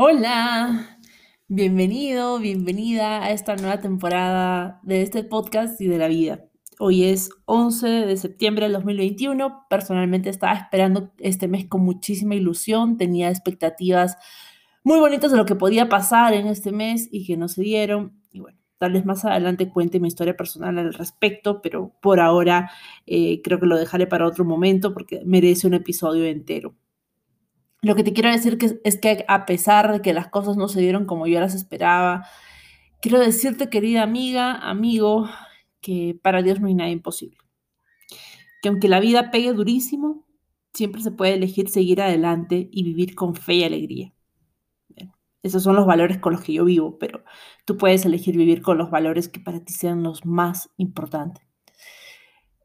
Hola, bienvenido, bienvenida a esta nueva temporada de este podcast y de la vida. Hoy es 11 de septiembre del 2021. Personalmente estaba esperando este mes con muchísima ilusión, tenía expectativas muy bonitas de lo que podía pasar en este mes y que no se dieron. Y bueno, tal vez más adelante cuente mi historia personal al respecto, pero por ahora eh, creo que lo dejaré para otro momento porque merece un episodio entero. Lo que te quiero decir es que a pesar de que las cosas no se dieron como yo las esperaba, quiero decirte, querida amiga, amigo, que para Dios no hay nada imposible. Que aunque la vida pegue durísimo, siempre se puede elegir seguir adelante y vivir con fe y alegría. esos son los valores con los que yo vivo, pero tú puedes elegir vivir con los valores que para ti sean los más importantes.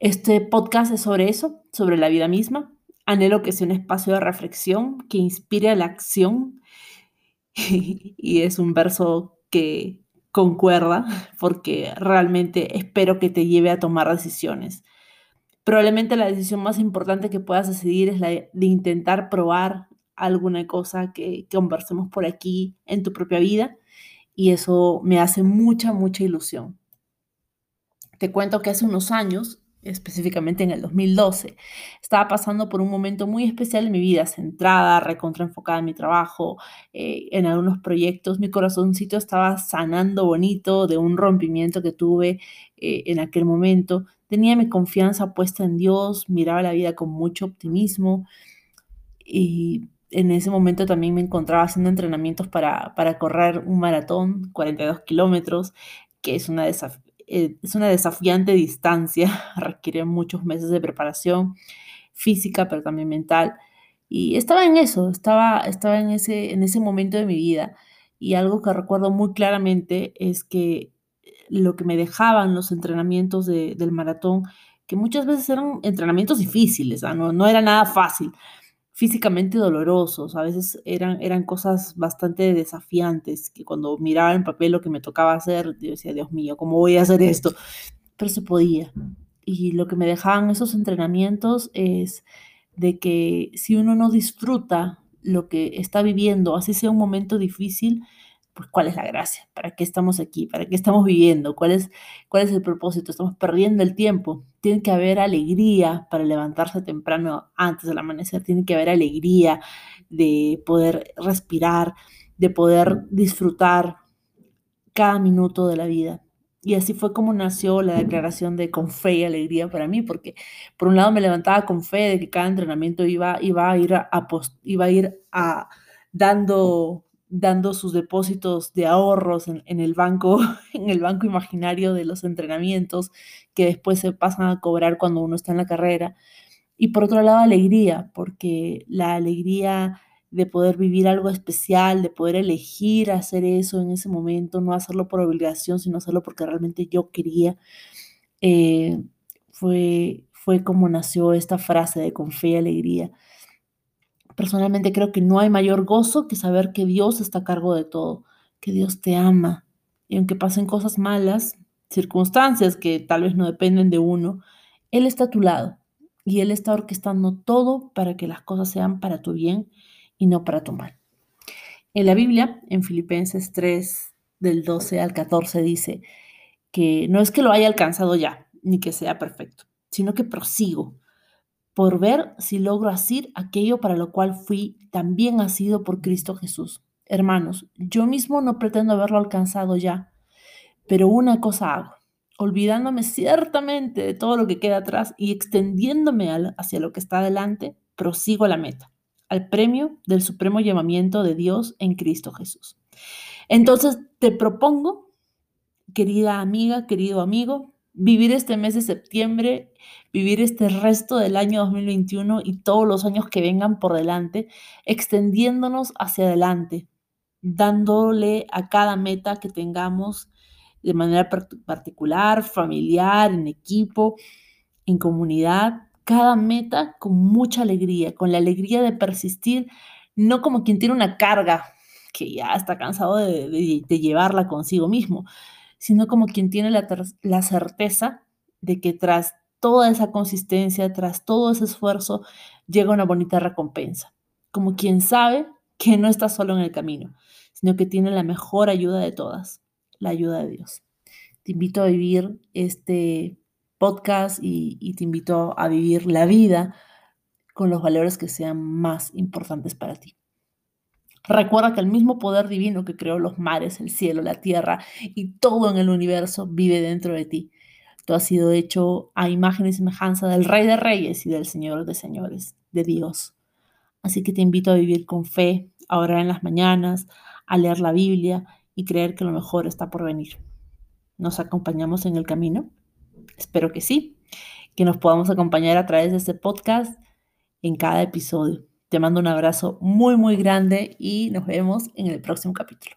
Este podcast es sobre eso, sobre la vida misma, Anhelo que sea un espacio de reflexión que inspire la acción. y es un verso que concuerda porque realmente espero que te lleve a tomar decisiones. Probablemente la decisión más importante que puedas decidir es la de, intentar probar alguna cosa que conversemos por aquí en tu propia vida y eso me hace mucha, mucha ilusión. Te cuento que hace unos años específicamente en el 2012, estaba pasando por un momento muy especial en mi vida, centrada, recontraenfocada en mi trabajo, eh, en algunos proyectos. Mi corazoncito estaba sanando bonito de un rompimiento que tuve eh, en aquel momento. Tenía mi confianza puesta en Dios, miraba la vida con mucho optimismo y en ese momento también me encontraba haciendo entrenamientos para, para correr un maratón, 42 kilómetros, que es una, eh, es una desafiante distancia, requiere muchos meses de preparación física, pero también mental. Y estaba en eso, estaba, estaba en, ese, en ese momento de mi vida. Y algo que recuerdo muy claramente es que lo que me dejaban los entrenamientos del maratón, que muchas veces eran entrenamientos difíciles, no, no era nada fácil, físicamente dolorosos, a veces eran, eran cosas bastante desafiantes, que cuando miraba en papel lo que me tocaba hacer, yo decía, Dios mío, ¿cómo voy a hacer esto? Pero se podía. Y lo que me dejaban esos entrenamientos es de que si uno no disfruta lo que está viviendo, así sea un momento difícil, pues cuál es la gracia, para qué estamos aquí, para qué estamos viviendo, cuál es, cuál es el propósito, estamos perdiendo el tiempo. Tiene que haber alegría para levantarse temprano antes del amanecer, tiene que haber alegría de poder respirar, de poder disfrutar cada minuto de la vida. Y así fue como nació la declaración de con fe y alegría para mí, porque por un lado me levantaba con fe de que cada entrenamiento iba, iba a ir a, iba a ir a dando dando sus depósitos de ahorros en, el banco, en el banco imaginario de los entrenamientos que después se pasan a cobrar cuando uno está en la carrera. Y por otro lado, alegría, porque la alegría de poder vivir algo especial, de poder elegir hacer eso en ese momento, no hacerlo por obligación, sino hacerlo porque realmente yo quería, eh, fue, fue como nació esta frase de con fe y alegría. Personalmente creo que no hay mayor gozo que saber que Dios está a cargo de todo, que Dios te ama. Y aunque pasen cosas malas, circunstancias que tal vez no dependen de uno, Él está a tu lado y Él está orquestando todo para que las cosas sean para tu bien y no para tu mal. En la Biblia, en Filipenses 3, del 12 al 14, dice que no es que lo haya alcanzado ya, ni que sea perfecto, sino que prosigo por ver si logro asir aquello para lo cual fui también asido por Cristo Jesús. Hermanos, yo mismo no pretendo haberlo alcanzado ya, pero una cosa hago, olvidándome ciertamente de todo lo que queda atrás y extendiéndome hacia lo que está adelante, prosigo la meta, al premio del supremo llamamiento de Dios en Cristo Jesús. Entonces te propongo, querida amiga, querido amigo, vivir este mes de septiembre, vivir este resto del año 2021 y todos los años que vengan por delante, extendiéndonos hacia adelante, dándole a cada meta que tengamos de manera particular, familiar, en equipo, en comunidad, cada meta con mucha alegría, con la alegría de persistir, no como quien tiene una carga que ya está cansado de, de llevarla consigo mismo, sino como quien tiene la, certeza de que tras toda esa consistencia, tras todo ese esfuerzo, llega una bonita recompensa. Como quien sabe que no estás solo en el camino, sino que tiene la mejor ayuda de todas, la ayuda de Dios. Te invito a vivir este podcast y, y te invito a vivir la vida con los valores que sean más importantes para ti. Recuerda que el mismo poder divino que creó los mares, el cielo, la tierra y todo en el universo vive dentro de ti. Tú has sido hecho a imagen y semejanza del Rey de Reyes y del Señor de Señores, de Dios. Así que te invito a vivir con fe, a orar en las mañanas, a leer la Biblia y creer que lo mejor está por venir. ¿Nos acompañamos en el camino? Espero que sí, que nos podamos acompañar a través de este podcast en cada episodio. Te mando un abrazo muy, muy grande y nos vemos en el próximo capítulo.